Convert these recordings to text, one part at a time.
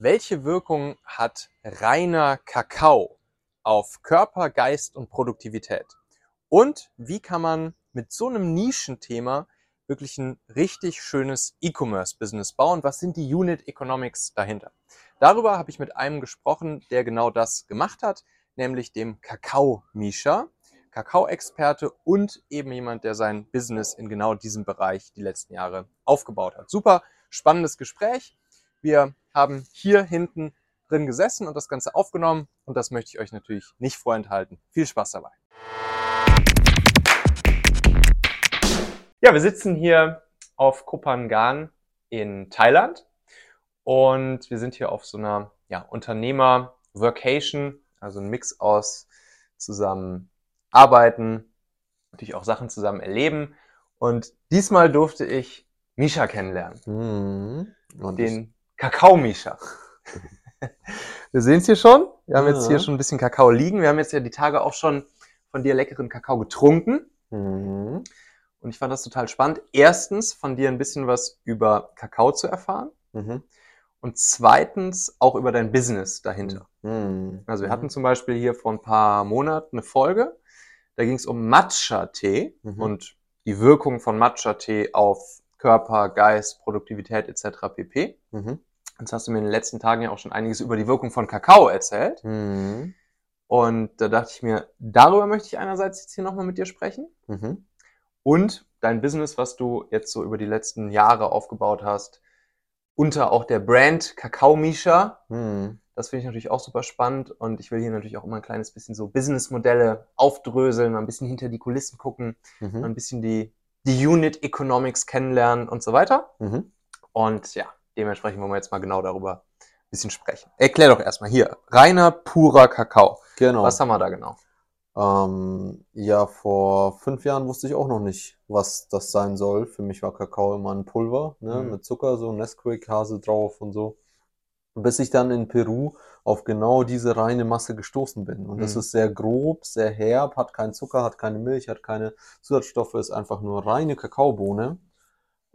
Welche Wirkung hat reiner Kakao auf Körper, Geist und Produktivität? Und wie kann man mit so einem Nischenthema wirklich ein richtig schönes E-Commerce-Business bauen? Was sind die Unit Economics dahinter? Darüber habe ich mit einem gesprochen, der genau das gemacht hat, nämlich dem Kakao-Misha, Kakao-Experte und eben jemand, der sein Business in genau diesem Bereich die letzten Jahre aufgebaut hat. Super spannendes Gespräch. Wir haben hier hinten drin gesessen und das Ganze aufgenommen und das möchte ich euch natürlich nicht vorenthalten. Viel Spaß dabei. Ja, wir sitzen hier auf Kopangan in Thailand und wir sind hier auf so einer ja, Unternehmer-Workation, also ein Mix aus zusammen arbeiten, natürlich auch Sachen zusammen erleben. Und diesmal durfte ich Misha kennenlernen. Mhm. Und den Kakao-Misha. Wir sehen es hier schon. Wir haben jetzt hier schon ein bisschen Kakao liegen. Wir haben jetzt ja die Tage auch schon von dir leckeren Kakao getrunken. Mhm. Und ich fand das total spannend. Erstens, von dir ein bisschen was über Kakao zu erfahren. Mhm. Und zweitens auch über dein Business dahinter. Mhm. Also wir hatten zum Beispiel hier vor ein paar Monaten eine Folge. Da ging es um Matcha-Tee mhm. und die Wirkung von Matcha-Tee auf Körper, Geist, Produktivität etc. pp. Mhm. Jetzt hast du mir in den letzten Tagen ja auch schon einiges über die Wirkung von Kakao erzählt. Mhm. Und da dachte ich mir, darüber möchte ich einerseits jetzt hier nochmal mit dir sprechen. Mhm. Und dein Business, was du jetzt so über die letzten Jahre aufgebaut hast, unter auch der Brand Kakao Misha. Mhm. Das finde ich natürlich auch super spannend und ich will hier natürlich auch immer ein kleines bisschen so Businessmodelle aufdröseln, ein bisschen hinter die Kulissen gucken, mhm. ein bisschen die, die Unit Economics kennenlernen und so weiter. Mhm. Und ja, Dementsprechend wollen wir jetzt mal genau darüber ein bisschen sprechen. Erklär doch erstmal hier. Reiner, purer Kakao. Genau. Was haben wir da genau? Ähm, ja, vor fünf Jahren wusste ich auch noch nicht, was das sein soll. Für mich war Kakao immer ein Pulver, ne, mhm. mit Zucker, so Nesquik, Hase drauf und so. Bis ich dann in Peru auf genau diese reine Masse gestoßen bin. Und mhm. das ist sehr grob, sehr herb, hat keinen Zucker, hat keine Milch, hat keine Zusatzstoffe, ist einfach nur reine Kakaobohne.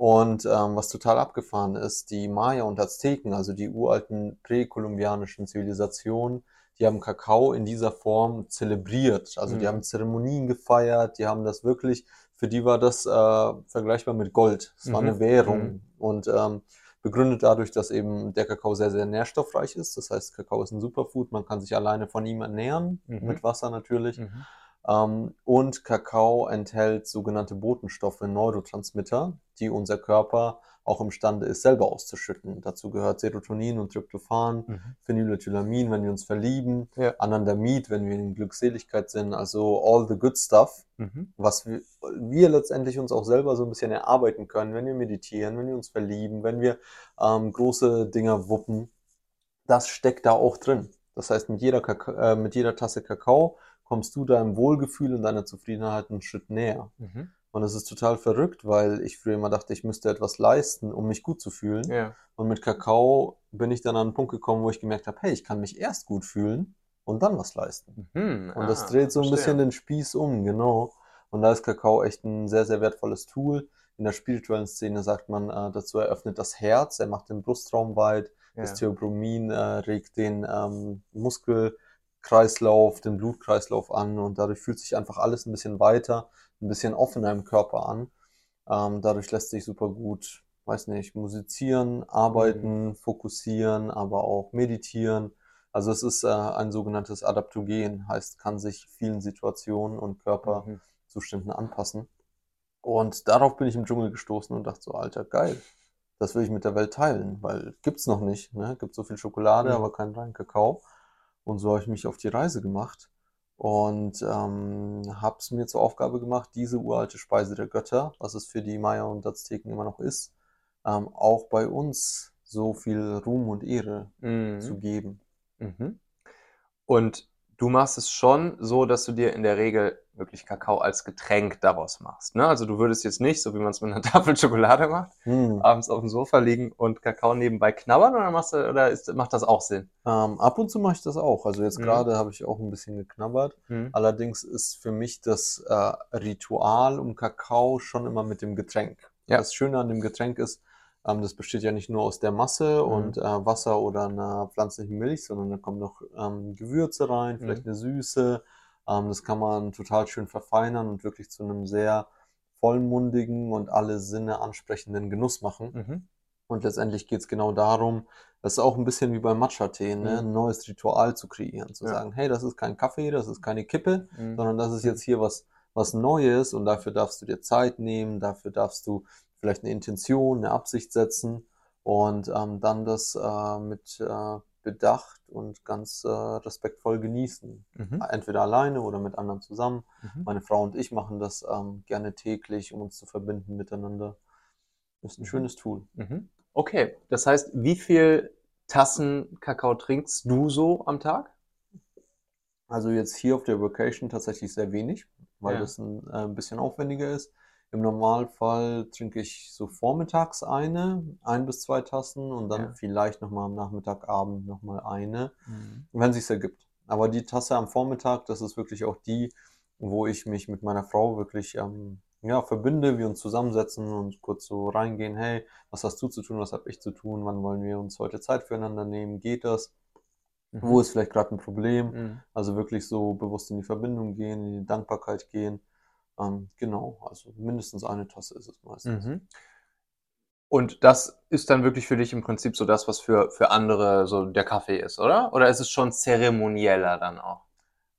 Und ähm, was total abgefahren ist, die Maya und Azteken, also die uralten präkolumbianischen Zivilisationen, die haben Kakao in dieser Form zelebriert. Also mhm. die haben Zeremonien gefeiert, die haben das wirklich, für die war das äh, vergleichbar mit Gold. Es war mhm. eine Währung. Mhm. Und ähm, begründet dadurch, dass eben der Kakao sehr, sehr nährstoffreich ist. Das heißt, Kakao ist ein Superfood, man kann sich alleine von ihm ernähren, mhm. mit Wasser natürlich. Ähm, und Kakao enthält sogenannte Botenstoffe, Neurotransmitter, die unser Körper auch imstande ist, selber auszuschütten. Dazu gehört Serotonin und Tryptophan, mhm. Phenylethylamin, wenn wir uns verlieben, ja. Anandamid, wenn wir in Glückseligkeit sind, also all the good stuff, mhm. was wir, wir, letztendlich uns auch selber so ein bisschen erarbeiten können, wenn wir meditieren, wenn wir uns verlieben, wenn wir ähm, große Dinger wuppen. Das steckt da auch drin. Das heißt, mit jeder, Kaka äh, mit jeder Tasse Kakao kommst du deinem Wohlgefühl und deiner Zufriedenheit einen Schritt näher. Mhm. Und es ist total verrückt, weil ich früher immer dachte, ich müsste etwas leisten, um mich gut zu fühlen. Ja. Und mit Kakao bin ich dann an einen Punkt gekommen, wo ich gemerkt habe, hey, ich kann mich erst gut fühlen und dann was leisten. Mhm. Und das ah, dreht so ein verstehe. bisschen den Spieß um, genau. Und da ist Kakao echt ein sehr, sehr wertvolles Tool. In der spirituellen Szene sagt man äh, dazu, er öffnet das Herz, er macht den Brustraum weit, ja. das Theobromin äh, regt den ähm, Muskel Kreislauf, den Blutkreislauf an und dadurch fühlt sich einfach alles ein bisschen weiter, ein bisschen offener im Körper an. Ähm, dadurch lässt sich super gut, weiß nicht, musizieren, arbeiten, mhm. fokussieren, aber auch meditieren. Also es ist äh, ein sogenanntes Adaptogen, heißt, kann sich vielen Situationen und Körperzuständen mhm. anpassen. Und darauf bin ich im Dschungel gestoßen und dachte so, alter, geil. Das will ich mit der Welt teilen, weil gibt's noch nicht. Ne? Gibt so viel Schokolade, mhm. aber keinen reinen Kakao. Und so habe ich mich auf die Reise gemacht und ähm, habe es mir zur Aufgabe gemacht, diese uralte Speise der Götter, was es für die Maya und Azteken immer noch ist, ähm, auch bei uns so viel Ruhm und Ehre mhm. zu geben. Mhm. Und du machst es schon so, dass du dir in der Regel wirklich Kakao als Getränk daraus machst. Ne? Also du würdest jetzt nicht, so wie man es mit einer Tafel Schokolade macht, hm. abends auf dem Sofa liegen und Kakao nebenbei knabbern oder, machst du, oder ist, macht das auch Sinn? Ähm, ab und zu mache ich das auch. Also jetzt mhm. gerade habe ich auch ein bisschen geknabbert. Mhm. Allerdings ist für mich das äh, Ritual um Kakao schon immer mit dem Getränk. Ja. Das Schöne an dem Getränk ist, Ähm, das besteht ja nicht nur aus der Masse Mhm. und äh, Wasser oder einer pflanzlichen Milch, sondern da kommen noch ähm, Gewürze rein, vielleicht Mhm. eine Süße. Ähm, das kann man total schön verfeinern und wirklich zu einem sehr vollmundigen und alle Sinne ansprechenden Genuss machen. Mhm. Und letztendlich geht es genau darum, das ist auch ein bisschen wie beim Matcha-Tee, ne? Mhm. ein neues Ritual zu kreieren, zu Ja. sagen, hey, das ist kein Kaffee, das ist keine Kippe, Mhm. sondern das ist Mhm. jetzt hier was, was Neues und dafür darfst du dir Zeit nehmen, dafür darfst du vielleicht eine Intention, eine Absicht setzen und ähm, dann das äh, mit äh, Bedacht und ganz äh, respektvoll genießen. Mhm. Entweder alleine oder mit anderen zusammen. Mhm. Meine Frau und ich machen das ähm, gerne täglich, um uns zu verbinden miteinander. Ist ein Mhm. schönes Tool. Mhm. Okay, das heißt, wie viel Tassen Kakao trinkst du so am Tag? Also jetzt hier auf der Vacation tatsächlich sehr wenig, weil Ja. das ein, äh, ein bisschen aufwendiger ist. Im Normalfall trinke ich so vormittags eine, ein bis zwei Tassen und dann Ja. vielleicht nochmal am Nachmittag, Abend nochmal eine, Mhm. wenn sich's ergibt. Aber die Tasse am Vormittag, das ist wirklich auch die, wo ich mich mit meiner Frau wirklich ähm, ja, verbinde, wir uns zusammensetzen und kurz so reingehen, hey, was hast du zu tun, was habe ich zu tun, wann wollen wir uns heute Zeit füreinander nehmen, geht das? Wo ist vielleicht gerade ein Problem? Mhm. Also wirklich so bewusst in die Verbindung gehen, in die Dankbarkeit gehen. Ähm, genau, also mindestens eine Tasse ist es meistens. Mhm. Und das ist dann wirklich für dich im Prinzip so das, was für, für andere so der Kaffee ist, oder? Oder ist es schon zeremonieller dann auch?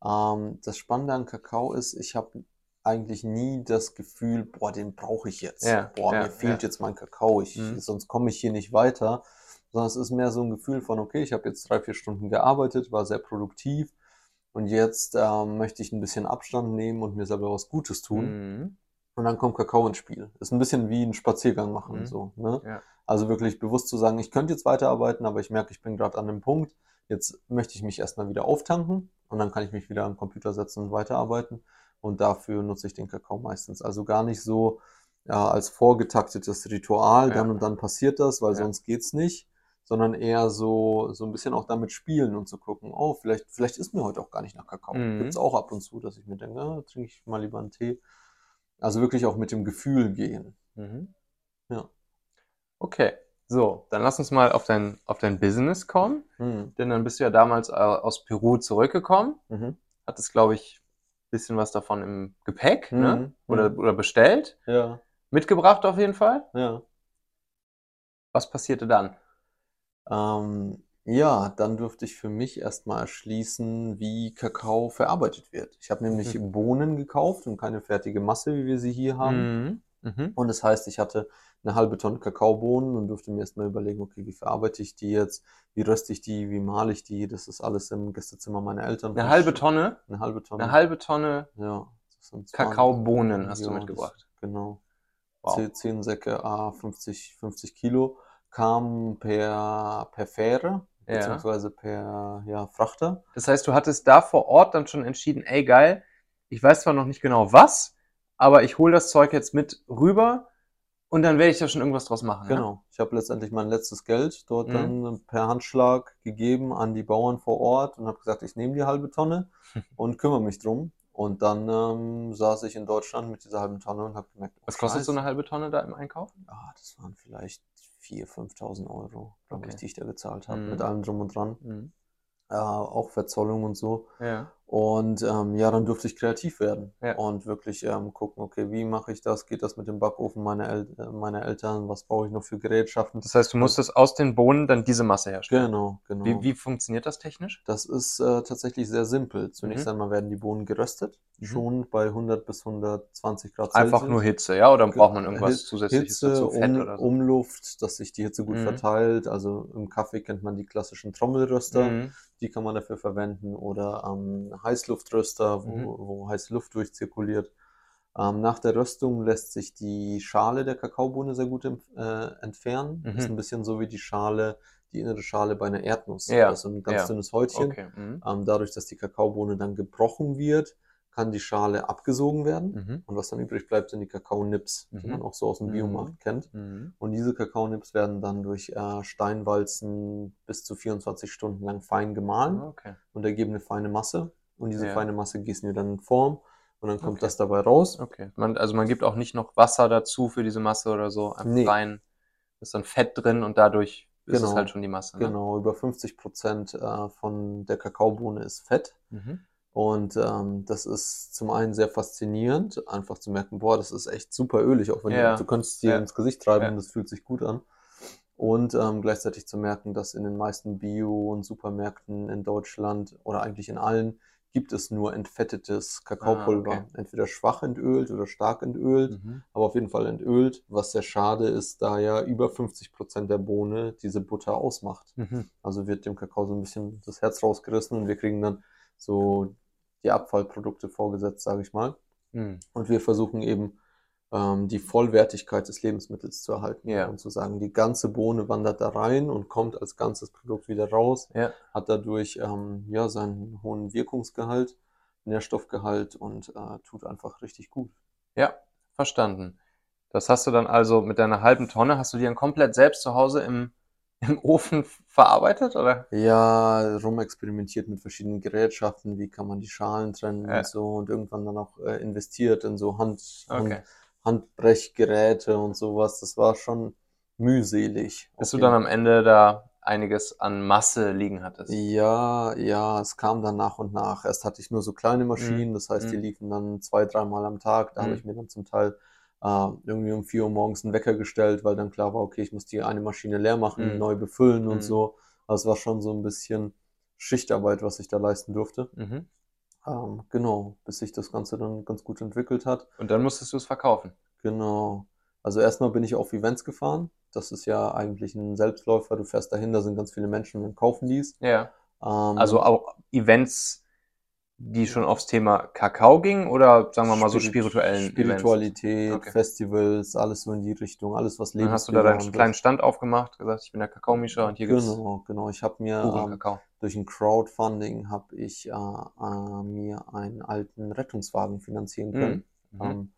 Ähm, das Spannende an Kakao ist, ich habe eigentlich nie das Gefühl, boah, den brauche ich jetzt. Ja, boah, ja, mir fehlt ja. jetzt mein Kakao, ich, Mhm. sonst komme ich hier nicht weiter. Sondern es ist mehr so ein Gefühl von, okay, ich habe jetzt drei, vier Stunden gearbeitet, war sehr produktiv und jetzt ähm, möchte ich ein bisschen Abstand nehmen und mir selber was Gutes tun. Mhm. Und dann kommt Kakao ins Spiel. Ist ein bisschen wie ein Spaziergang machen, Mhm. so, ne? Ja. Also wirklich bewusst zu sagen, ich könnte jetzt weiterarbeiten, aber ich merke, ich bin gerade an dem Punkt. Jetzt möchte ich mich erstmal wieder auftanken und dann kann ich mich wieder am Computer setzen und weiterarbeiten. Und dafür nutze ich den Kakao meistens. Also gar nicht so ja, als vorgetaktetes Ritual, Ja. dann und dann passiert das, weil Ja. sonst geht's nicht, sondern eher so, so ein bisschen auch damit spielen und zu gucken, oh, vielleicht, vielleicht ist mir heute auch gar nicht nach Kakao. Mhm. Gibt's auch ab und zu, dass ich mir denke, ah, trinke ich mal lieber einen Tee. Also wirklich auch mit dem Gefühl gehen. Mhm. Ja. Okay, so, dann lass uns mal auf dein, auf dein Business kommen. Mhm. Denn dann bist du ja damals äh, aus Peru zurückgekommen. Mhm. Hattest, glaube ich, ein bisschen was davon im Gepäck, ne? Mhm. Oder, Mhm. oder bestellt. Ja, Mitgebracht auf jeden Fall. ja. Was passierte dann? Ähm, ja, dann durfte ich für mich erstmal erschließen, wie Kakao verarbeitet wird. Ich habe nämlich Mhm. Bohnen gekauft und keine fertige Masse, wie wir sie hier haben. Mhm. Mhm. Und das heißt, ich hatte eine halbe Tonne Kakaobohnen und durfte mir erstmal überlegen, okay, wie verarbeite ich die jetzt? Wie röste ich die? Wie male ich die? Das ist alles im Gästezimmer meiner Eltern. Eine halbe Tonne, Eine halbe Tonne. eine halbe Tonne Ja. das sind 20 Kakaobohnen hast du Ja, mitgebracht. Das, genau. Wow. Zehn, zehn Säcke, ah, 50, 50 Kilo, kamen per, per Fähre, Ja. beziehungsweise per ja, Frachter. Das heißt, du hattest da vor Ort dann schon entschieden, ey geil, ich weiß zwar noch nicht genau was, aber ich hole das Zeug jetzt mit rüber und dann werde ich da schon irgendwas draus machen. Genau. Ich habe letztendlich mein letztes Geld dort Mhm. dann per Handschlag gegeben an die Bauern vor Ort und habe gesagt, ich nehme die halbe Tonne und kümmere mich drum. Und dann ähm, saß ich in Deutschland mit dieser halben Tonne und habe gemerkt, oh, Was kostet so Scheiße. eine halbe Tonne da im Einkauf? Ah, das waren vielleicht 4.000, 5.000 Euro, glaube ich, Okay. die ich da gezahlt habe, Mhm. mit allem drum und dran. Mhm. Äh, auch Verzollung und so. Ja. Und ähm, ja, dann durfte ich kreativ werden Ja. und wirklich ähm, gucken, okay, wie mache ich das? Geht das mit dem Backofen meiner, El äh, meiner Eltern? Was brauche ich noch für Gerätschaften? Das heißt, du musstest aus den Bohnen dann diese Masse herstellen. Genau, genau. Wie, wie funktioniert das technisch? Das ist äh, tatsächlich sehr simpel. Zunächst Mhm. einmal werden die Bohnen geröstet, Mhm. schon bei 100 bis 120 Grad Einfach Celsius. nur Hitze, ja? Oder braucht man irgendwas Hit- zusätzliches Hitze, dazu? Fett um, oder so? Umluft, dass sich die Hitze gut Mhm. verteilt. Also im Kaffee kennt man die klassischen Trommelröster, Mhm. Die kann man dafür verwenden. Oder ähm, Heißluftröster, wo, Mhm. wo heiße Luft durchzirkuliert. Ähm, nach der Röstung lässt sich die Schale der Kakaobohne sehr gut äh, entfernen. Mhm. Ist ein bisschen so wie die Schale, die innere Schale bei einer Erdnuss. Ja, Das ist so ein ganz ja. dünnes Häutchen. Okay. Mhm. Ähm, dadurch, dass die Kakaobohne dann gebrochen wird, kann die Schale abgesogen werden. Mhm. Und was dann übrig bleibt, sind die Kakaonips, die Mhm. man auch so aus dem Mhm. Biomarkt kennt. Mhm. Und diese Kakaonips werden dann durch äh, Steinwalzen bis zu 24 Stunden lang fein gemahlen Okay. und ergeben eine feine Masse. Und diese Ja. feine Masse gießen wir dann in Form und dann kommt Okay. das dabei raus. Okay. Man, also man gibt auch nicht noch Wasser dazu für diese Masse oder so. Einfach Nee. rein. ist dann Fett drin und dadurch ist es Genau. halt schon die Masse. Ne? Genau, über 50 Prozent äh, von der Kakaobohne ist Fett. Mhm. Und ähm, das ist zum einen sehr faszinierend, einfach zu merken, boah, das ist echt super ölig, auch wenn Ja. du, du könntest es dir Ja. ins Gesicht treiben Ja. das fühlt sich gut an. Und ähm, gleichzeitig zu merken, dass in den meisten Bio- und Supermärkten in Deutschland oder eigentlich in allen gibt es nur entfettetes Kakaopulver. Ah, okay. Entweder schwach entölt oder stark entölt, Mhm. aber auf jeden Fall entölt, was sehr schade ist, da ja über 50 Prozent der Bohne diese Butter ausmacht. Mhm. Also wird dem Kakao so ein bisschen das Herz rausgerissen und wir kriegen dann so die Abfallprodukte vorgesetzt, sage ich mal. Mhm. Und wir versuchen eben ähm, die Vollwertigkeit des Lebensmittels zu erhalten Ja. und zu sagen, die ganze Bohne wandert da rein und kommt als ganzes Produkt wieder raus, Ja. hat dadurch ähm, ja seinen hohen Wirkungsgehalt, Nährstoffgehalt und äh, tut einfach richtig gut. Ja, verstanden. Das hast du dann also mit deiner halben Tonne, hast du die dann komplett selbst zu Hause im, im Ofen verarbeitet, oder? Ja, rumexperimentiert mit verschiedenen Gerätschaften, wie kann man die Schalen trennen Ja. und so und irgendwann dann auch äh, investiert in so Hand, Okay. Hand, Handbrechgeräte und sowas. Das war schon mühselig. Bis du dann am Ende da einiges an Masse liegen hattest. Ja, ja, es kam dann nach und nach. Erst hatte ich nur so kleine Maschinen, das heißt, die Mhm. liefen dann zwei, dreimal am Tag. Da habe Mhm. ich mir dann zum Teil äh, irgendwie um 4 Uhr morgens einen Wecker gestellt, weil dann klar war, okay, ich muss die eine Maschine leer machen, Mhm. neu befüllen und Mhm. so. Also es war schon so ein bisschen Schichtarbeit, was ich da leisten durfte. Mhm. Ähm, genau, bis sich das Ganze dann ganz gut entwickelt hat. Und dann musstest du es verkaufen. Genau. Also erstmal bin ich auf Events gefahren. Das ist ja eigentlich ein Selbstläufer. Du fährst dahin, da sind ganz viele Menschen und kaufen dies. Ja. Ähm, Also auch Events, die schon aufs Thema Kakao gingen oder sagen wir mal so Spirit- spirituellen? Spiritualität, Okay. Festivals, alles so in die Richtung, alles was Dann hast du da deinen kleinen. Stand aufgemacht, gesagt, ich bin der Kakaomischer und hier gibt's Genau, genau. Ich habe mir ähm, durch ein Crowdfunding habe ich äh, äh, mir einen alten Rettungswagen finanzieren können. Mhm. Ähm,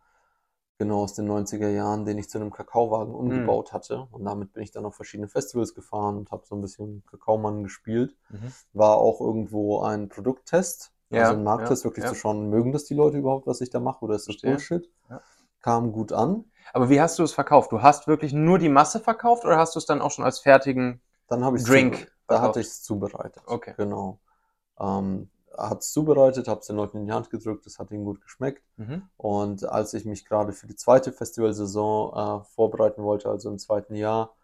genau aus den 90er Jahren, den ich zu einem Kakaowagen Mhm. umgebaut hatte. Und damit bin ich dann auf verschiedene Festivals gefahren und habe so ein bisschen Kakaomann gespielt. Mhm. War auch irgendwo ein Produkttest, Ja, also ein Markttest, ja, wirklich ja. zu schauen, mögen das die Leute überhaupt, was ich da mache, oder ist das. Bullshit? Ja. Kam gut an. Aber wie hast du es verkauft? Du hast wirklich nur die Masse verkauft oder hast du es dann auch schon als fertigen? Dann Drink da hatte ich es zubereitet. Okay. Genau. Ähm, hat es zubereitet, habe es den Leuten in die Hand gedrückt, es hat ihnen gut geschmeckt. Mhm. Und als ich mich gerade für die zweite Festivalsaison äh, vorbereiten wollte, also im zweiten Jahr,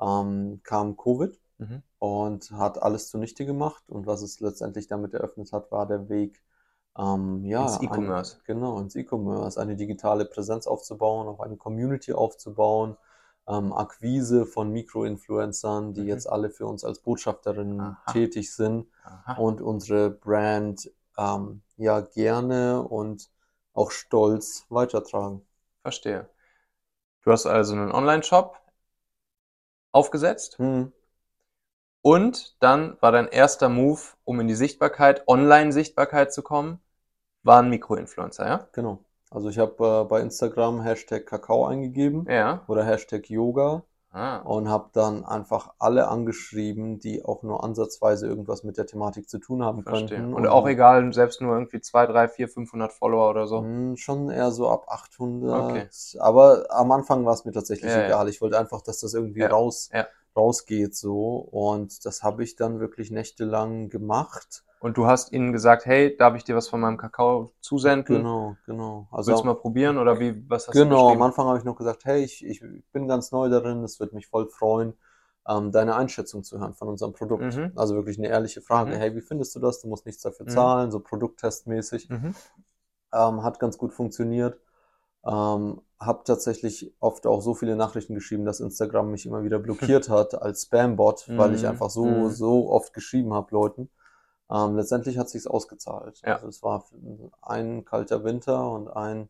ähm, kam Covid Mhm. und hat alles zunichte gemacht. Und was es letztendlich damit eröffnet hat, war der Weg, ähm, ja, Ins ein- E-Commerce. genau, ins E-Commerce, eine digitale Präsenz aufzubauen, auch eine Community aufzubauen, ähm, Akquise von Mikroinfluencern, die Mhm. jetzt alle für uns als Botschafterinnen Aha. tätig sind Aha. und unsere Brand ähm, ja gerne und auch stolz weitertragen. Verstehe. Du hast also einen Online-Shop aufgesetzt Hm, und dann war dein erster Move, um in die Sichtbarkeit, Online-Sichtbarkeit zu kommen, war ein Mikroinfluencer, ja? genau. Also ich habe äh, bei Instagram Hashtag Kakao eingegeben Ja. oder Hashtag Yoga Ah. und habe dann einfach alle angeschrieben, die auch nur ansatzweise irgendwas mit der Thematik zu tun haben Verstehe. könnten. Und auch egal, selbst nur irgendwie 2, 3, 4, 500 Follower oder so. Hm, Schon eher so ab 800. Okay. Aber am Anfang war es mir tatsächlich Ja, ja. egal. Ich wollte einfach, dass das irgendwie Ja, raus, ja. Rausgeht so. Und das habe ich dann wirklich nächtelang gemacht. Und du hast ihnen gesagt, hey, darf ich dir was von meinem Kakao zusenden? Genau, genau. Also Willst du mal probieren oder wie, was hast du genau, am? Anfang habe ich noch gesagt, hey, ich, ich bin ganz neu darin, es würde mich voll freuen, ähm, deine Einschätzung zu hören von unserem Produkt. Mhm. Also wirklich eine ehrliche Frage. Mhm. Hey, wie findest du das? Du musst nichts dafür Mhm. zahlen, so produkttestmäßig. Mhm. Ähm, hat ganz gut funktioniert. Ähm, habe tatsächlich oft auch so viele Nachrichten geschrieben, dass Instagram mich immer wieder blockiert hat als Spam-Bot, weil ich Mhm. einfach so, Mhm. so oft geschrieben habe Leuten. Ähm, letztendlich hat sich's ausgezahlt. Ja. Also es war ein kalter Winter und ein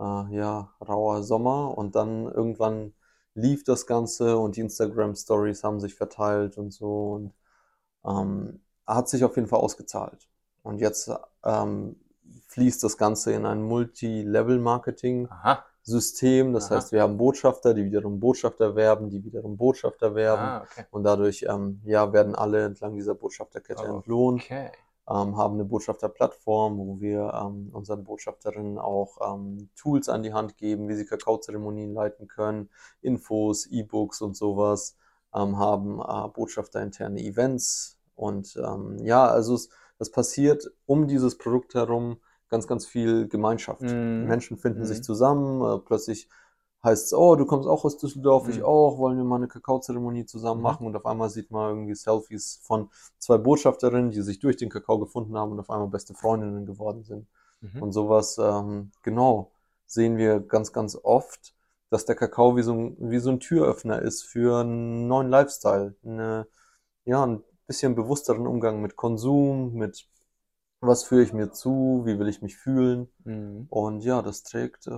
äh, ja, rauer Sommer und dann irgendwann lief das Ganze und die Instagram Stories haben sich verteilt und so und ähm, hat sich auf jeden Fall ausgezahlt. Und jetzt ähm, fließt das Ganze in ein Multi-Level-Marketing-System. Aha. Das Aha. heißt, wir haben Botschafter, die wiederum Botschafter werben, die wiederum Botschafter werben. Ah, okay. Und dadurch ja, werden alle entlang dieser Botschafterkette Oh, entlohnt. Okay. ähm, haben eine Botschafterplattform, wo wir ähm, unseren Botschafterinnen auch ähm, Tools an die Hand geben, wie sie Kakaozeremonien leiten können, Infos, E-Books und sowas, ähm, haben äh, Botschafterinterne Events und ähm, ja, also es, es passiert um dieses Produkt herum ganz, ganz viel Gemeinschaft. Mhm. Menschen finden Mhm. sich zusammen, äh, plötzlich heißt es, oh, du kommst auch aus Düsseldorf, ich Mhm. auch, wollen wir mal eine Kakaozeremonie zusammen Mhm. machen und auf einmal sieht man irgendwie Selfies von zwei Botschafterinnen, die sich durch den Kakao gefunden haben und auf einmal beste Freundinnen geworden sind. Mhm. Und sowas, ähm, genau, sehen wir ganz, ganz oft, dass der Kakao wie so ein, wie so ein Türöffner ist für einen neuen Lifestyle, eine, ja, ein bisschen bewussteren Umgang mit Konsum, mit was führe ich mir zu, wie will ich mich fühlen. Mhm. Und ja, das trägt äh,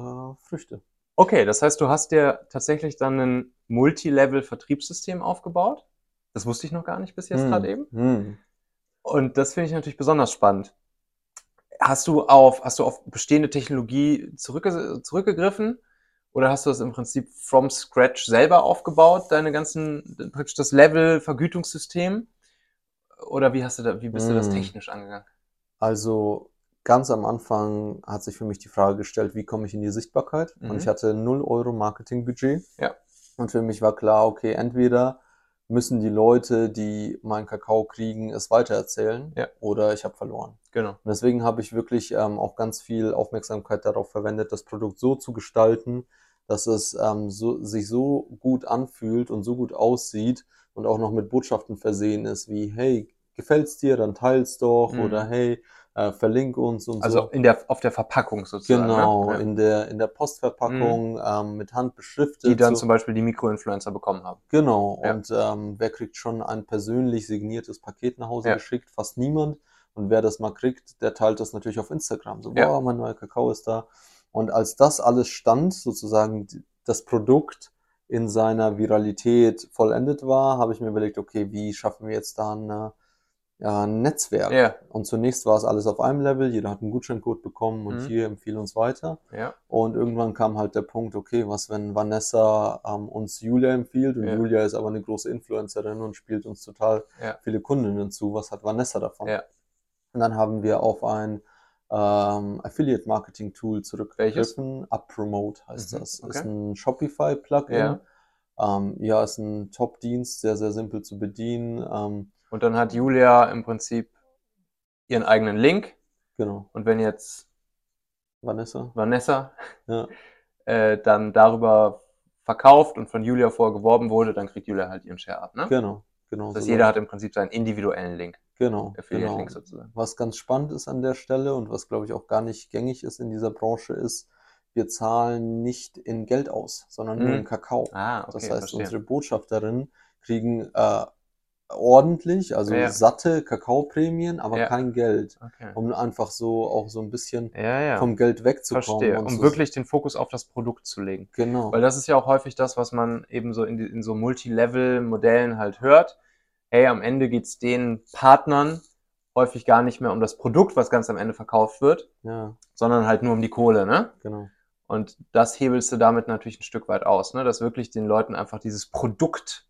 Früchte. Okay, das heißt, du hast dir tatsächlich dann ein Multilevel-Vertriebssystem aufgebaut. Das wusste ich noch gar nicht bis jetzt Hm, gerade eben. hm. Und das finde ich natürlich besonders spannend. Hast du auf, hast du auf bestehende Technologie zurückge zurückgegriffen? Oder hast du das im Prinzip from scratch selber aufgebaut, deine ganzen, praktisch das Level, Vergütungssystem? Oder wie hast du da, wie bist du das Hm. technisch angegangen? Also ganz am Anfang hat sich für mich die Frage gestellt, wie komme ich in die Sichtbarkeit? Und Mhm. ich hatte 0 Euro Marketingbudget. Ja. Und für mich war klar, okay, entweder müssen die Leute, die meinen Kakao kriegen, es weitererzählen Ja. oder ich habe verloren. Genau. Und deswegen habe ich wirklich ähm, auch ganz viel Aufmerksamkeit darauf verwendet, das Produkt so zu gestalten, dass es ähm, so, sich so gut anfühlt und so gut aussieht und auch noch mit Botschaften versehen ist, wie hey, gefällt's dir, dann teil's doch Mhm. oder hey, äh, verlink uns und Also so. in der, auf der Verpackung sozusagen. Genau, ne? In der, in der Postverpackung ähm, mit Hand beschriftet. Die dann so. zum Beispiel die Mikroinfluencer bekommen haben. Genau, Ja. und ähm, wer kriegt schon ein persönlich signiertes Paket nach Hause Ja. geschickt? Fast niemand. Und wer das mal kriegt, der teilt das natürlich auf Instagram. So, Ja. wow, mein neuer Kakao ist da. Und als das alles stand, sozusagen das Produkt in seiner Viralität vollendet war, habe ich mir überlegt, okay, wie schaffen wir jetzt da ein, ja, ein Netzwerk? Ja, Und zunächst war es alles auf einem Level, jeder hat einen Gutscheincode bekommen und Mhm. hier empfehle uns weiter. ja. Und irgendwann kam halt der Punkt, okay, was, wenn Vanessa ähm, uns Julia empfiehlt und Ja. Julia ist aber eine große Influencerin und spielt uns total viele Kundinnen zu, was hat Vanessa davon? Und dann haben wir auf ein ähm, Affiliate-Marketing-Tool zurückgegriffen. UpPromote heißt Mhm, das. okay. Ist ein Shopify-Plugin. Ja. Ähm, ja, ist ein Top-Dienst, sehr, sehr simpel zu bedienen. Ähm, Und dann hat Julia im Prinzip ihren eigenen Link. genau, Und wenn jetzt Vanessa. Vanessa Ja, äh, dann darüber verkauft und von Julia vorher geworben wurde, dann kriegt Julia halt ihren Share ab. Ne? genau, genau. Das heißt, so jeder hat im Prinzip seinen individuellen Link, genau, genau. sozusagen. Was ganz spannend ist an der Stelle und was, glaube ich, auch gar nicht gängig ist in dieser Branche, ist, wir zahlen nicht in Geld aus, sondern nur Mhm. in Kakao. Ah, okay, Das heißt, verstehe. unsere Botschafterinnen kriegen äh, ordentlich, also Ja. satte Kakaoprämien, aber Ja. kein Geld, Okay. um einfach so auch so ein bisschen Ja, vom Geld wegzukommen. Verstehe. und Um so- wirklich den Fokus auf das Produkt zu legen. Genau. Weil das ist ja auch häufig das, was man eben so in, die, in so Multilevel-Modellen halt hört. Hey, am Ende geht's den Partnern häufig gar nicht mehr um das Produkt, was ganz am Ende verkauft wird, sondern halt nur um die Kohle, ne? genau. Und das hebelst du damit natürlich ein Stück weit aus, ne? Dass wirklich den Leuten einfach dieses Produkt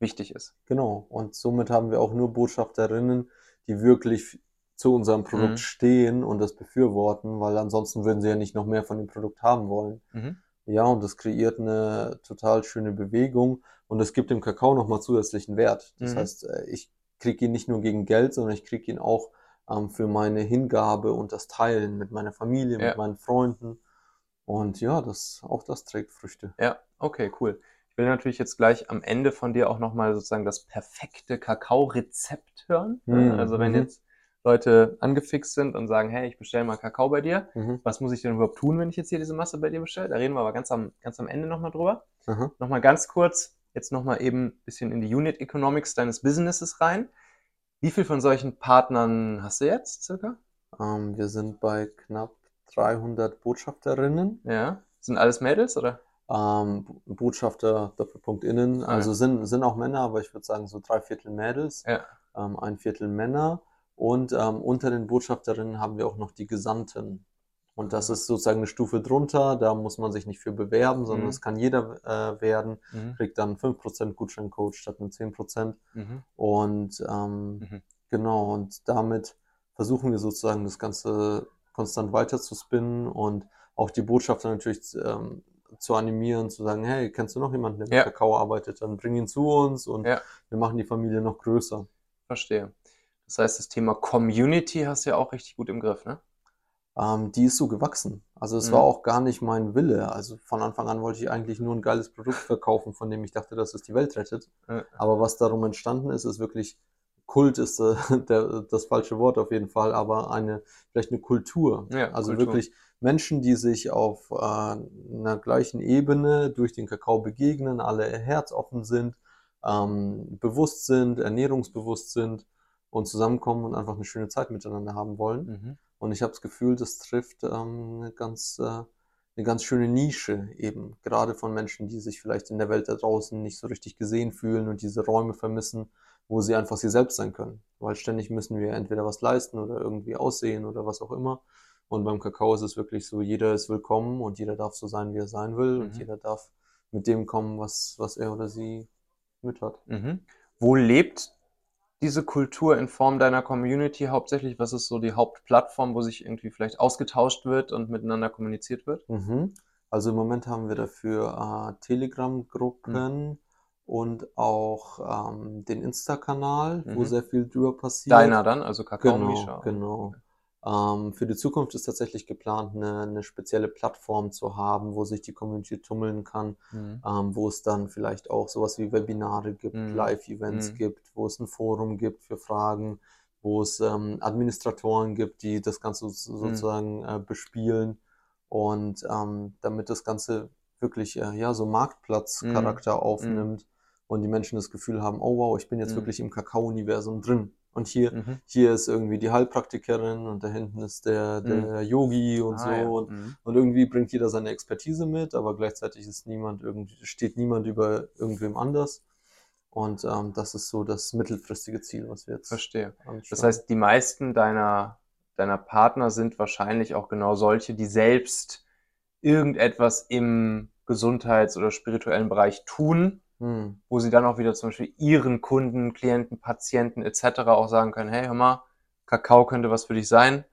wichtig ist. Genau. Und somit haben wir auch nur Botschafterinnen, die wirklich zu unserem Produkt Mhm. stehen und das befürworten, weil ansonsten würden sie ja nicht noch mehr von dem Produkt haben wollen. Mhm. Ja, und das kreiert eine total schöne Bewegung und es gibt dem Kakao nochmal zusätzlichen Wert. Das Mhm. heißt, äh, ich kriege ihn nicht nur gegen Geld, sondern ich kriege ihn auch ähm, für meine Hingabe und das Teilen mit meiner Familie, Ja. mit meinen Freunden. Und ja, das, auch das trägt Früchte. Ja, okay, cool. Ich will natürlich jetzt gleich am Ende von dir auch nochmal sozusagen das perfekte Kakao-Rezept hören. Mhm, Also wenn mhm. jetzt Leute angefixt sind und sagen, hey, ich bestelle mal Kakao bei dir, Mhm. was muss ich denn überhaupt tun, wenn ich jetzt hier diese Masse bei dir bestelle? Da reden wir aber ganz am, ganz am Ende nochmal drüber. Aha. Nochmal ganz kurz, jetzt nochmal eben ein bisschen in die Unit Economics deines Businesses rein. Wie viel von solchen Partnern hast du jetzt circa? Ähm, wir sind bei knapp 300 Botschafterinnen. Ja. Sind alles Mädels oder? Ähm, Botschafter, Doppelpunkt innen, Ah, also sind, sind auch Männer, aber ich würde sagen so drei Viertel Mädels, Ja. ähm, ein Viertel Männer und ähm, unter den Botschafterinnen haben wir auch noch die Gesandten. Und das Mhm. ist sozusagen eine Stufe drunter, da muss man sich nicht für bewerben, sondern Mhm. es kann jeder äh, werden, Mhm. kriegt dann 5% Gutscheincode statt nur 10%. Mhm. Und ähm, Mhm. genau, und damit versuchen wir sozusagen das Ganze konstant weiter zu spinnen und auch die Botschafter natürlich ähm, zu animieren, zu sagen, hey, kennst du noch jemanden, der mit Ja. Kakao arbeitet? Dann bring ihn zu uns und Ja. wir machen die Familie noch größer. Verstehe. Das heißt, das Thema Community hast du ja auch richtig gut im Griff, ne? Ähm, die ist so gewachsen. Also es Mhm. war auch gar nicht mein Wille. Also von Anfang an wollte ich eigentlich nur ein geiles Produkt verkaufen, von dem ich dachte, dass es die Welt rettet. Ja. Aber was darum entstanden ist, ist wirklich Kult ist äh, der, das falsche Wort auf jeden Fall, aber eine vielleicht eine Kultur. Ja, also Kultur. wirklich Menschen, die sich auf äh, einer gleichen Ebene durch den Kakao begegnen, alle herzoffen sind, ähm, bewusst sind, ernährungsbewusst sind und zusammenkommen und einfach eine schöne Zeit miteinander haben wollen. Mhm. Und ich habe das Gefühl, das trifft ähm, eine ganz, äh, eine ganz schöne Nische eben, gerade von Menschen, die sich vielleicht in der Welt da draußen nicht so richtig gesehen fühlen und diese Räume vermissen, wo sie einfach sie selbst sein können. Weil ständig müssen wir entweder was leisten oder irgendwie aussehen oder was auch immer. Und beim Kakao ist es wirklich so, jeder ist willkommen und jeder darf so sein, wie er sein will und Mhm. jeder darf mit dem kommen, was, was er oder sie mit hat. Mhm. Wo lebt diese Kultur in Form deiner Community hauptsächlich? Was ist so die Hauptplattform, wo sich irgendwie vielleicht ausgetauscht wird und miteinander kommuniziert wird? Mhm. Also im Moment haben wir dafür äh, Telegram-Gruppen und auch ähm, den Insta-Kanal, wo Mhm. sehr viel drüber passiert. Deiner dann, also Kakao Genau, Misha. genau. Ähm, für die Zukunft ist tatsächlich geplant, eine, eine spezielle Plattform zu haben, wo sich die Community tummeln kann, Mhm. ähm, wo es dann vielleicht auch sowas wie Webinare gibt, Mhm. Live-Events Mhm. gibt, wo es ein Forum gibt für Fragen, wo es ähm, Administratoren gibt, die das Ganze Mhm. so- sozusagen äh, bespielen und ähm, damit das Ganze wirklich äh, ja so Marktplatzcharakter aufnimmt und die Menschen das Gefühl haben, oh wow, ich bin jetzt Mhm. wirklich im Kakao-Universum drin und hier Mhm. hier ist irgendwie die Heilpraktikerin und da hinten ist der, der Yogi und Ah, so ja. und Mhm. und irgendwie bringt jeder seine Expertise mit, aber gleichzeitig ist niemand irgendwie, steht niemand über irgendwem anders. Und ähm, das ist so das mittelfristige Ziel, was wir jetzt Verstehe. Das heißt, die meisten deiner, deiner Partner sind wahrscheinlich auch genau solche, die selbst irgendetwas im Gesundheits- oder spirituellen Bereich tun, Hm, wo sie dann auch wieder zum Beispiel ihren Kunden, Klienten, Patienten etc. auch sagen können, hey, hör mal, Kakao könnte was für dich sein.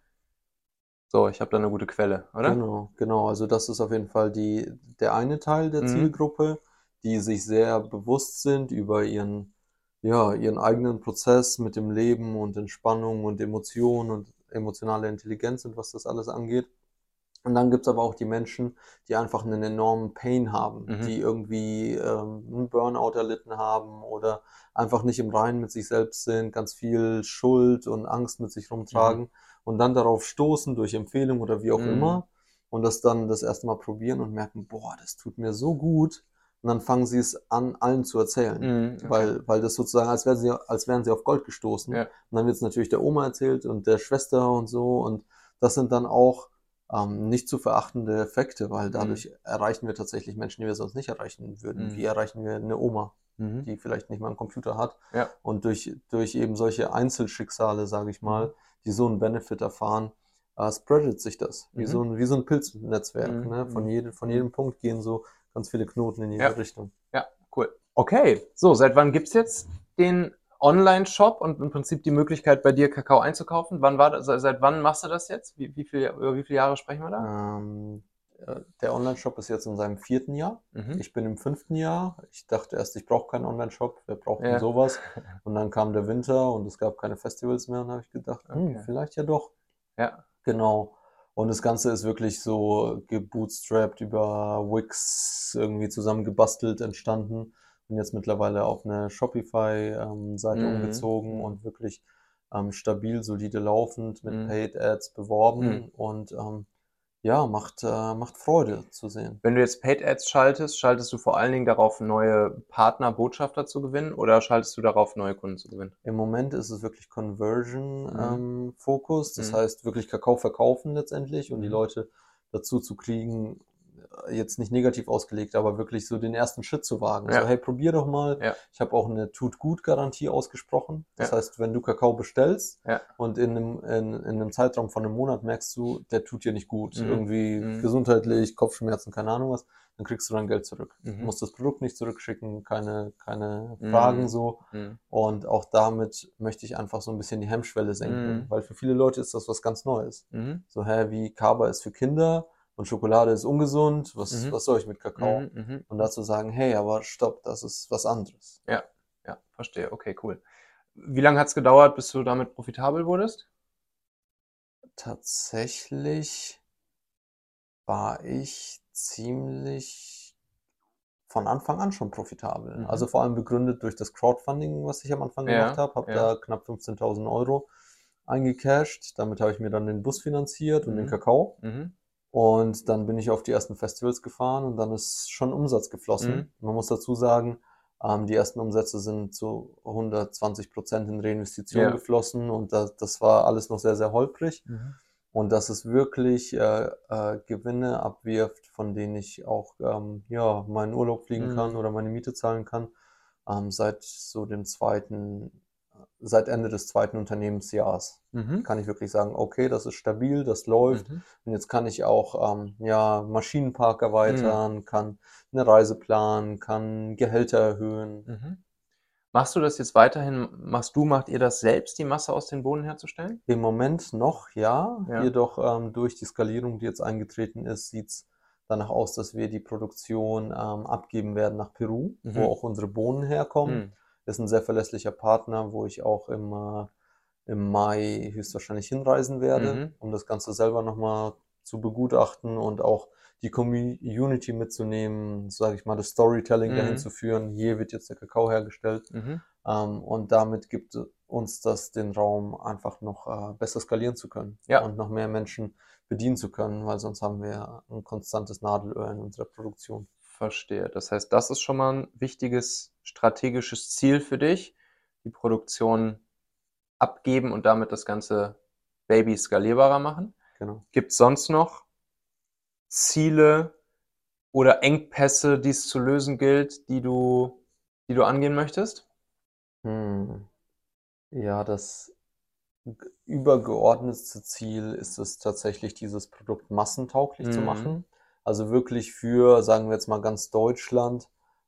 So, ich habe da eine gute Quelle, oder? Genau, genau. Also das ist auf jeden Fall die, der eine Teil der Mhm. Zielgruppe, die sich sehr bewusst sind über ihren, ja, ihren eigenen Prozess mit dem Leben und Entspannung und Emotionen und emotionale Intelligenz und was das alles angeht. Und dann gibt's aber auch die Menschen, die einfach einen enormen Pain haben, Mhm. die irgendwie ähm, einen Burnout erlitten haben oder einfach nicht im Reinen mit sich selbst sind, ganz viel Schuld und Angst mit sich rumtragen und dann darauf stoßen durch Empfehlung oder wie auch Mhm. immer und das dann das erste Mal probieren und merken, boah, das tut mir so gut. Und dann fangen sie es an, allen zu erzählen. Mhm, okay. Weil, weil das sozusagen, als wären sie, als wären sie auf Gold gestoßen. Ja. Und dann wird es natürlich der Oma erzählt und der Schwester und so. Und das sind dann auch ähm, nicht zu verachtende Effekte, weil dadurch erreichen wir tatsächlich Menschen, die wir sonst nicht erreichen würden. Mhm. Wie erreichen wir eine Oma, Mhm. die vielleicht nicht mal einen Computer hat? Ja. Und durch, durch eben solche Einzelschicksale, sage ich Mhm. mal, die so einen Benefit erfahren, äh, spreadet sich das. Wie Mhm. so ein, wie so ein Pilznetzwerk. Mhm. Ne? Von, Mhm. jedem, von jedem Punkt gehen so ganz viele Knoten in jede Ja. Richtung. Ja, cool. Okay, so, seit wann gibt's jetzt den Online-Shop und im Prinzip die Möglichkeit, bei dir Kakao einzukaufen? Wann war das, se- seit wann machst du das jetzt? Wie, wie viel, über wie viele Jahre sprechen wir da? Ähm, äh, der Online-Shop ist jetzt in seinem vierten Jahr. Mhm. Ich bin im fünften Jahr. Ich dachte erst, ich brauche keinen Online-Shop. Wer braucht denn Ja. sowas? Und dann kam der Winter und es gab keine Festivals mehr. Und habe ich gedacht, hm, Okay. vielleicht ja doch. Ja. Genau. Und das Ganze ist wirklich so gebootstrapped über Wix irgendwie zusammengebastelt entstanden und jetzt mittlerweile auf eine Shopify-Seite Mhm. umgezogen und wirklich ähm, stabil, solide laufend mit Mhm. Paid Ads beworben Mhm. und ähm, ja, macht, äh, macht Freude zu sehen. Wenn du jetzt Paid Ads schaltest, schaltest du vor allen Dingen darauf, neue Partner, Botschafter zu gewinnen oder schaltest du darauf, neue Kunden zu gewinnen? Im Moment ist es wirklich Conversion Mhm. ähm, das Mhm. heißt wirklich Kakao verkaufen letztendlich und die Mhm. Leute dazu zu kriegen, jetzt nicht negativ ausgelegt, aber wirklich so den ersten Schritt zu wagen. Ja. So, hey, probier doch mal. Ja. Ich habe auch eine Tut-Gut-Garantie ausgesprochen. Das Ja. heißt, wenn du Kakao bestellst und in einem, in, in einem Zeitraum von einem Monat merkst du, der tut dir nicht gut, Mhm. irgendwie Mhm. gesundheitlich, Kopfschmerzen, keine Ahnung was, dann kriegst du dein Geld zurück. Mhm. Du musst das Produkt nicht zurückschicken, keine, keine Mhm. Fragen so. Mhm. Und auch damit möchte ich einfach so ein bisschen die Hemmschwelle senken, Mhm. weil für viele Leute ist das was ganz Neues. So, hä, wie Kaba ist für Kinder und Schokolade ist ungesund, was, Mhm. was soll ich mit Kakao? Mhm. Mhm. Und dazu sagen, hey, aber stopp, das ist was anderes. Ja, verstehe. Okay, cool. Wie lange hat es gedauert, bis du damit profitabel wurdest? Tatsächlich war ich ziemlich von Anfang an schon profitabel. Mhm. Also vor allem begründet durch das Crowdfunding, was ich am Anfang Ja, gemacht habe. Habe ja. da knapp 15.000 Euro eingecashed. Damit habe ich mir dann den Bus finanziert und den Mhm. Kakao. Mhm. Und dann bin ich auf die ersten Festivals gefahren und dann ist schon Umsatz geflossen. Mhm. Man muss dazu sagen, ähm, die ersten Umsätze sind zu 120 Prozent in Reinvestition Ja. geflossen und das, das war alles noch sehr, sehr holprig. Mhm. Und dass es wirklich äh, äh, Gewinne abwirft, von denen ich auch ähm, ja, meinen Urlaub fliegen Mhm. kann oder meine Miete zahlen kann, ähm, seit so dem zweiten, seit Ende des zweiten Unternehmensjahres Mhm. kann ich wirklich sagen, okay, das ist stabil, das läuft. Mhm. Und jetzt kann ich auch ähm, ja, Maschinenpark erweitern, kann eine Reise planen, kann Gehälter erhöhen. Mhm. Machst du das jetzt weiterhin? Machst du, macht ihr das selbst, die Masse aus den Bohnen herzustellen? Im Moment noch ja, Ja. jedoch ähm, durch die Skalierung, die jetzt eingetreten ist, sieht es danach aus, dass wir die Produktion ähm, abgeben werden nach Peru, Mhm. wo auch unsere Bohnen herkommen. Ist ein sehr verlässlicher Partner, wo ich auch im, im Mai höchstwahrscheinlich hinreisen werde, Mhm. um das Ganze selber nochmal zu begutachten und auch die Community mitzunehmen, sage ich mal, das Storytelling Mhm. dahin zu führen. Hier wird jetzt der Kakao hergestellt. Mhm. Ähm, und damit gibt uns das den Raum, einfach noch äh, besser skalieren zu können Ja. und noch mehr Menschen bedienen zu können, weil sonst haben wir ein konstantes Nadelöhr in unserer Produktion. Verstehe. Das heißt, das ist schon mal ein wichtiges strategisches Ziel für dich, die Produktion abgeben und damit das ganze Baby skalierbarer machen. Genau. Gibt es sonst noch Ziele oder Engpässe, die es zu lösen gilt, die du, die du angehen möchtest? Hm. Ja, das übergeordnetste Ziel ist es tatsächlich, dieses Produkt massentauglich zu Mhm. machen. Also wirklich für, sagen wir jetzt mal ganz Deutschland,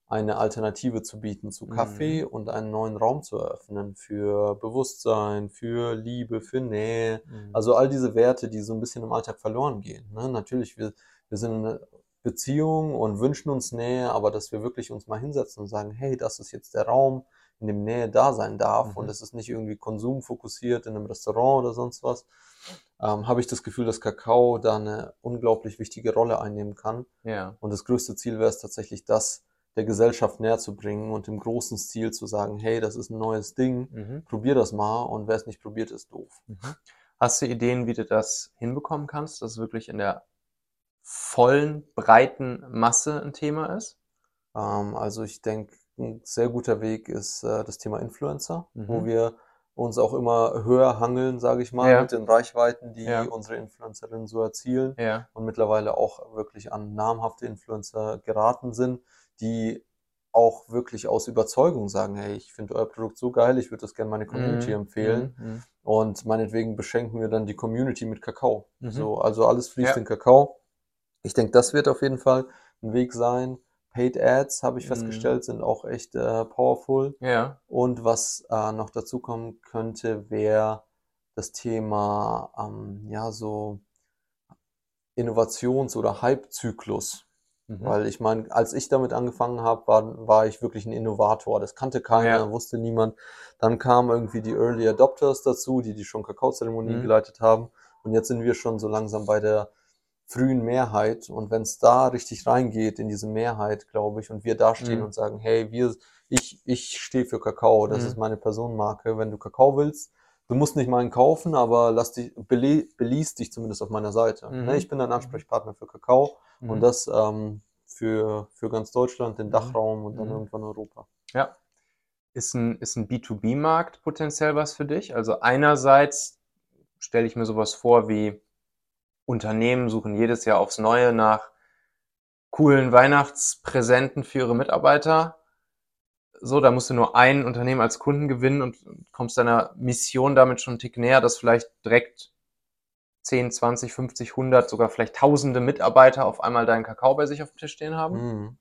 eine Alternative zu bieten zu Kaffee Mhm. und einen neuen Raum zu eröffnen für Bewusstsein, für Liebe, für Nähe. Also all diese Werte, die so ein bisschen im Alltag verloren gehen. Ne? Natürlich, wir, wir sind in einer Beziehung und wünschen uns Nähe, aber dass wir wirklich uns mal hinsetzen und sagen, hey, das ist jetzt der Raum, in dem Nähe da sein darf Mhm. und es ist nicht irgendwie konsumfokussiert in einem Restaurant oder sonst was, ähm, habe ich das Gefühl, dass Kakao da eine unglaublich wichtige Rolle einnehmen kann. ja. Und das größte Ziel wäre es tatsächlich, das der Gesellschaft näher zu bringen und im großen Stil zu sagen, hey, das ist ein neues Ding, Mhm. probier das mal und wer es nicht probiert, ist doof. Mhm. Hast du Ideen, wie du das hinbekommen kannst, dass es wirklich in der vollen, breiten Masse ein Thema ist? Ähm, also ich denke, ein sehr guter Weg ist äh, das Thema Influencer, wo Mhm. wir uns auch immer höher hangeln, sage ich mal, Ja. mit den Reichweiten, die Ja. unsere Influencerinnen so erzielen Ja. und mittlerweile auch wirklich an namhafte Influencer geraten sind, die auch wirklich aus Überzeugung sagen, hey, ich finde euer Produkt so geil, ich würde das gerne meine Community Mhm. empfehlen. Mhm. Und meinetwegen beschenken wir dann die Community mit Kakao. Mhm. So, also alles fließt Ja. in Kakao. Ich denke, das wird auf jeden Fall ein Weg sein. Paid Ads, habe ich Mhm. festgestellt, sind auch echt äh, powerful. Ja. Und was äh, noch dazu kommen könnte, wäre das Thema, ähm, ja, so Innovations- oder Hype-Zyklus. Mhm. Weil ich meine, als ich damit angefangen habe, war, war ich wirklich ein Innovator. Das kannte keiner, Ja. wusste niemand. Dann kamen irgendwie die Early Adopters dazu, die die schon Kakaozeremonien Mhm. geleitet haben. Und jetzt sind wir schon so langsam bei der frühen Mehrheit. Und wenn es da richtig reingeht in diese Mehrheit, glaube ich, und wir da stehen Mhm. und sagen, hey, wir, ich, ich stehe für Kakao, das Mhm. ist meine Personenmarke. Wenn du Kakao willst, du musst nicht meinen kaufen, aber lass dich, beließ dich zumindest auf meiner Seite. Mhm. Ne? Ich bin dein Ansprechpartner für Kakao. Mhm. Und das ähm, für, für ganz Deutschland, den Mhm. Dachraum und dann Mhm. irgendwann Europa. Ja. Ist ein, ist ein B2B-Markt potenziell was für dich? Also einerseits stelle ich mir sowas vor wie Unternehmen suchen jedes Jahr aufs Neue nach coolen Weihnachtspräsenten für ihre Mitarbeiter. So, da musst du nur ein Unternehmen als Kunden gewinnen und kommst deiner Mission damit schon einen Tick näher, dass vielleicht direkt 10, 20, 50, 100, sogar vielleicht tausende Mitarbeiter auf einmal deinen Kakao bei sich auf dem Tisch stehen haben. Mhm.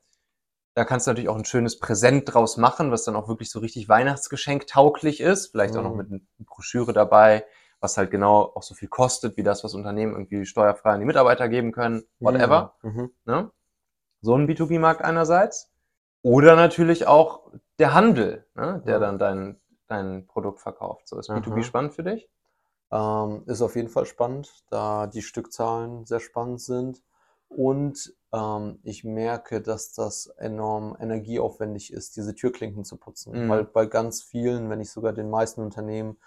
Da kannst du natürlich auch ein schönes Präsent draus machen, was dann auch wirklich so richtig Weihnachtsgeschenk tauglich ist. Vielleicht mhm. auch noch mhm. mit einer Broschüre dabei, was halt genau auch so viel kostet, wie das, was Unternehmen irgendwie steuerfrei an die Mitarbeiter geben können, whatever. Mhm. mhm. Ne? So ein B2B-Markt einerseits. Oder natürlich auch der Handel, ne? der dann dein, dein Produkt verkauft. So ist B2B spannend für dich? Ähm, ist auf jeden Fall spannend, da die Stückzahlen sehr spannend sind. Und ähm, ich merke, dass das enorm energieaufwendig ist, diese Türklinken zu putzen. Mhm. Weil bei ganz vielen, wenn nicht sogar den meisten Unternehmen,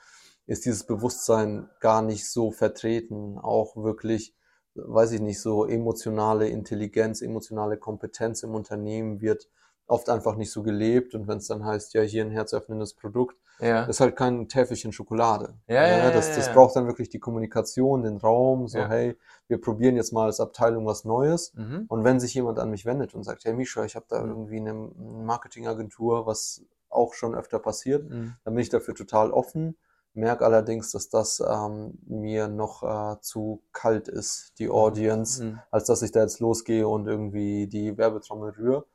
ist dieses Bewusstsein gar nicht so vertreten. Auch wirklich, weiß ich nicht, so emotionale Intelligenz, emotionale Kompetenz im Unternehmen wird oft einfach nicht so gelebt. Und wenn es dann heißt, ja, hier ein herzöffnendes Produkt, ja. ist halt kein Täfelchen Schokolade. Ja, ja, ja, das, das braucht dann wirklich die Kommunikation, den Raum, so, hey, wir probieren jetzt mal als Abteilung was Neues. Mhm. Und wenn sich jemand an mich wendet und sagt, hey Misha, ich habe da mhm. irgendwie eine Marketingagentur, was auch schon öfter passiert, mhm. dann bin ich dafür total offen. Merke allerdings, dass das ähm, mir noch äh, zu kalt ist, die mhm. Audience, mhm. als dass ich da jetzt losgehe und irgendwie die Werbetrommel rühre.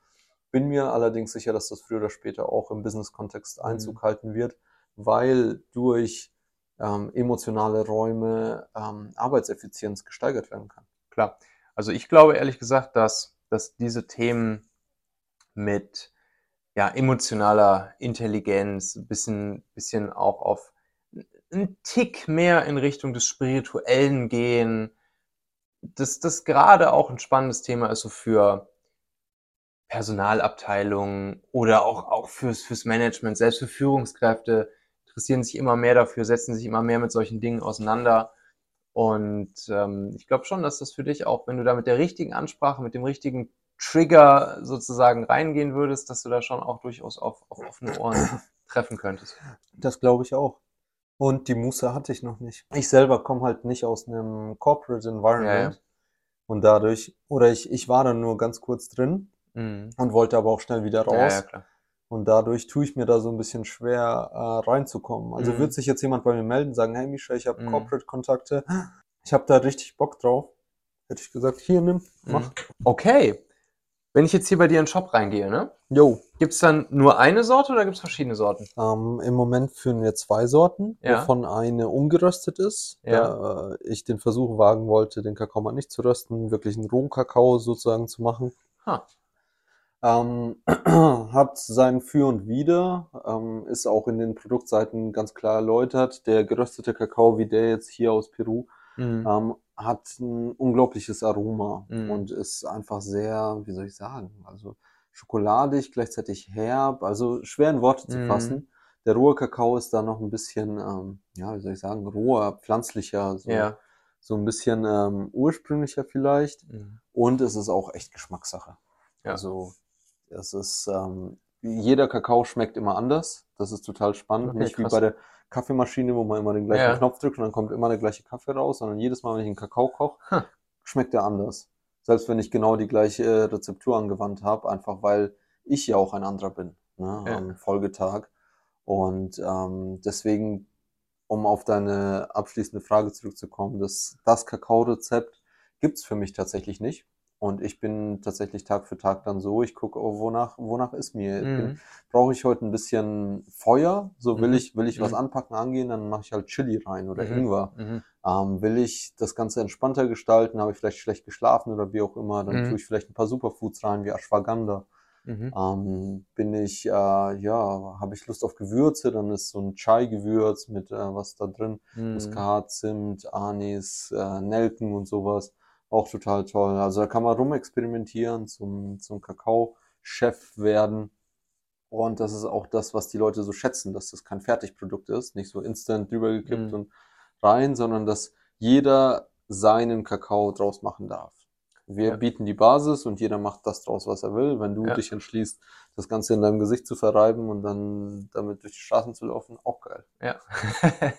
Bin mir allerdings sicher, dass das früher oder später auch im Business-Kontext. Einzug mhm. halten wird, weil durch ähm, emotionale Räume ähm, Arbeitseffizienz gesteigert werden kann. Klar. Also ich glaube ehrlich gesagt, dass, dass diese Themen mit ja, emotionaler Intelligenz, ein bisschen, bisschen auch auf einen Tick mehr in Richtung des Spirituellen gehen, dass das gerade auch ein spannendes Thema ist so für Personalabteilungen oder auch, auch fürs, fürs Management, selbst für Führungskräfte interessieren sich immer mehr dafür, setzen sich immer mehr mit solchen Dingen auseinander. Und ähm, ich glaube schon, dass das für dich auch, wenn du da mit der richtigen Ansprache, mit dem richtigen Trigger sozusagen reingehen würdest, dass du da schon auch durchaus auf, auf offene Ohren treffen könntest. Das glaube ich auch. Und die Muße hatte ich noch nicht. Ich selber komme halt nicht aus einem Corporate Environment. Ja, ja. Und dadurch, oder ich, ich war dann nur ganz kurz drin mhm. und wollte aber auch schnell wieder raus. Ja, ja, klar. Und dadurch tue ich mir da so ein bisschen schwer äh, reinzukommen. Also mhm. wird sich jetzt jemand bei mir melden, sagen, hey Misha, ich habe mhm. Corporate-Kontakte, ich habe da richtig Bock drauf. Hätte ich gesagt, hier nimm, mach. Mhm. Okay. Wenn ich jetzt hier bei dir in den Shop reingehe, ne? Jo. Gibt es dann nur eine Sorte oder gibt es verschiedene Sorten? Ähm, Im Moment führen wir zwei Sorten, ja. wovon eine ungeröstet ist. Ja. Äh, ich den Versuch wagen wollte, den Kakao mal nicht zu rösten, wirklich einen rohen Kakao sozusagen zu machen. Ha. Ähm, hat sein Für und Wider, ähm, ist auch in den Produktseiten ganz klar erläutert. Der geröstete Kakao, wie der jetzt hier aus Peru, mhm. ähm, hat ein unglaubliches Aroma mhm. und ist einfach sehr, wie soll ich sagen, also schokoladig, gleichzeitig herb, also schwer in Worte zu mhm. fassen. Der rohe Kakao ist da noch ein bisschen, ähm, ja, wie soll ich sagen, roher, pflanzlicher, so, ja. so ein bisschen ähm, ursprünglicher vielleicht. Mhm. Und es ist auch echt Geschmackssache. Ja. Also es ist, ähm, jeder Kakao schmeckt immer anders. Das ist total spannend. Okay, Nicht krass. wie bei der Kaffeemaschine, wo man immer den gleichen ja. Knopf drückt und dann kommt immer der gleiche Kaffee raus, sondern jedes Mal, wenn ich einen Kakao koche, huh. schmeckt der anders. Selbst wenn ich genau die gleiche Rezeptur angewandt habe, einfach weil ich ja auch ein anderer bin ne, ja. am Folgetag. Und ähm, deswegen, um auf deine abschließende Frage zurückzukommen, das, das Kakao-Rezept gibt's für mich tatsächlich nicht. Und ich bin tatsächlich Tag für Tag dann so, ich gucke, oh, wonach, wonach ist mir? Mhm. Brauche ich heute ein bisschen Feuer? So will mhm. ich, will ich was mhm. anpacken, angehen, dann mache ich halt Chili rein oder mhm. Ingwer. Mhm. Ähm, will ich das Ganze entspannter gestalten, habe ich vielleicht schlecht geschlafen oder wie auch immer, dann tue ich vielleicht ein paar Superfoods rein, wie Ashwagandha. Mhm. Ähm, bin ich, äh, ja, habe ich Lust auf Gewürze, dann ist so ein Chai-Gewürz mit äh, was da drin, mhm. Muskat, Zimt, Anis, äh, Nelken und sowas. Auch total toll. Also da kann man rumexperimentieren, zum, zum Kakao-Chef werden. Und das ist auch das, was die Leute so schätzen, dass das kein Fertigprodukt ist, nicht so instant drüber gekippt mhm. und rein, sondern dass jeder seinen Kakao draus machen darf. Wir ja. bieten die Basis und jeder macht das draus, was er will. Wenn du ja. dich entschließt, das Ganze in deinem Gesicht zu verreiben und dann damit durch die Straßen zu laufen, auch geil. Ja.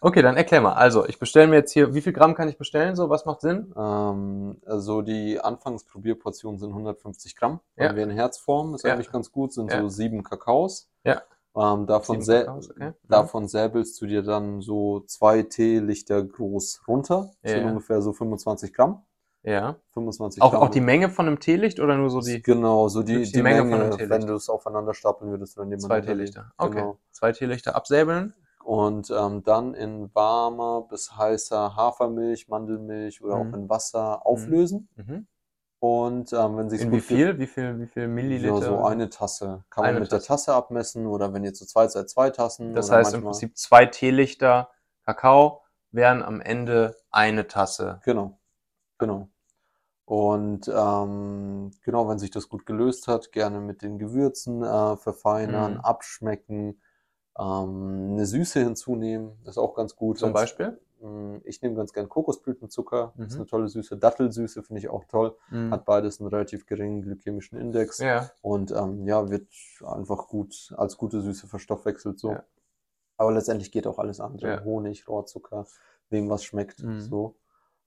Okay, dann erklär mal. Also, ich bestelle mir jetzt hier, wie viel Gramm kann ich bestellen? So, was macht Sinn? Ähm, also die Anfangsprobierportionen sind 150 Gramm. Ja. Haben wir in Herzform, ist Ja. eigentlich ganz gut, sind Ja. so sieben Kakaos. Ja. Ähm, davon, sä Kakaos, okay. Mhm. davon säbelst du dir dann so zwei Teelichter groß runter. Das sind ungefähr so 25 Gramm. Ja. 25 Auch, Gramm. auch die Menge von einem Teelicht oder nur so die Genau, so die, die die Menge Menge, von einem Teelicht. wenn du es aufeinander stapeln würdest, dann zwei Teelichter? Okay. Genau. Zwei Teelichter absäbeln. Und ähm, dann in warmer bis heißer Hafermilch, Mandelmilch oder Mhm. auch in Wasser auflösen. Mhm. Und ähm, wenn sich In wie viel? Wie viel, wie viel Milliliter? Ja, so eine Tasse. Kann Eine man mit Tasse. der Tasse abmessen oder wenn ihr zu zweit seid, zwei Tassen. Das heißt im manchmal- Prinzip zwei Teelichter Kakao wären am Ende eine Tasse. Genau, genau. Und ähm, genau, wenn sich das gut gelöst hat, gerne mit den Gewürzen äh, verfeinern, Mhm. abschmecken, ähm, eine Süße hinzunehmen, ist auch ganz gut. Zum Beispiel? Mm, Ich nehme ganz gern Kokosblütenzucker, ist Mhm. eine tolle Süße. Dattelsüße finde ich auch toll, Mhm. hat beides einen relativ geringen glykämischen Index Ja. und ähm, ja, wird einfach gut als gute Süße verstoffwechselt so. Ja. Aber letztendlich geht auch alles andere. Ja. Honig, Rohrzucker, wem was schmeckt, Mhm. so.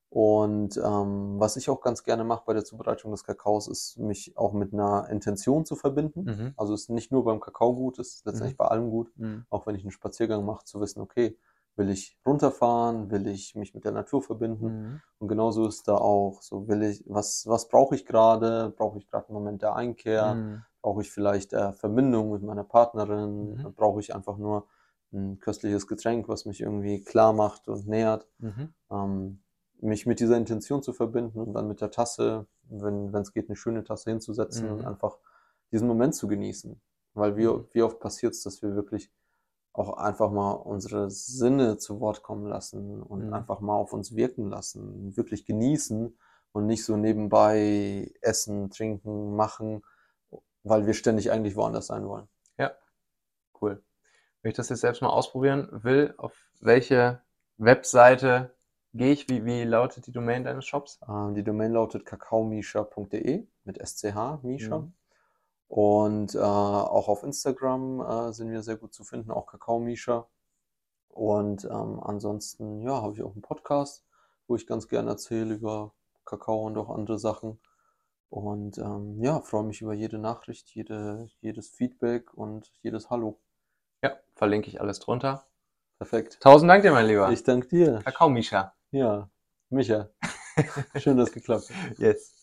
Und ähm, was ich auch ganz gerne mache bei der Zubereitung des Kakaos, ist mich auch mit einer Intention zu verbinden. Mhm. Also es ist nicht nur beim Kakao gut, es ist letztendlich bei allem gut Mhm. auch wenn ich einen Spaziergang mache, zu wissen, okay, will ich runterfahren, will ich mich mit der Natur verbinden Mhm. und genauso ist da auch, so will ich, was, was brauche ich gerade, brauche ich gerade einen Moment der Einkehr, Mhm. brauche ich vielleicht äh, Verbindung mit meiner Partnerin, Mhm. brauche ich einfach nur ein köstliches Getränk, was mich irgendwie klar macht und nähert, Mhm. ähm, mich mit dieser Intention zu verbinden und dann mit der Tasse, wenn es geht, eine schöne Tasse hinzusetzen Mhm. und einfach diesen Moment zu genießen. Weil wie, Mhm. wie oft passiert es, dass wir wirklich auch einfach mal unsere Sinne zu Wort kommen lassen und Mhm. einfach mal auf uns wirken lassen, wirklich genießen und nicht so nebenbei essen, trinken, machen, weil wir ständig eigentlich woanders sein wollen. Cool. Wenn ich das jetzt selbst mal ausprobieren will, auf welche Webseite gehe ich? Wie, wie lautet die Domain deines Shops? Ähm, die Domain lautet kakaomisha.de mit SCH, Misha. Mhm. Und äh, auch auf Instagram äh, sind wir sehr gut zu finden, auch Kakao Misha. Und ähm, ansonsten, ja, habe ich auch einen Podcast, wo ich ganz gerne erzähle über Kakao und auch andere Sachen. Und ähm, ja, freue mich über jede Nachricht, jede, jedes Feedback und jedes Hallo. Ja, verlinke ich alles drunter. Perfekt. Tausend Dank dir, mein Lieber. Ich danke dir. Kakao Misha. Ja, Micha. Schön, dass es geklappt hat. Yes.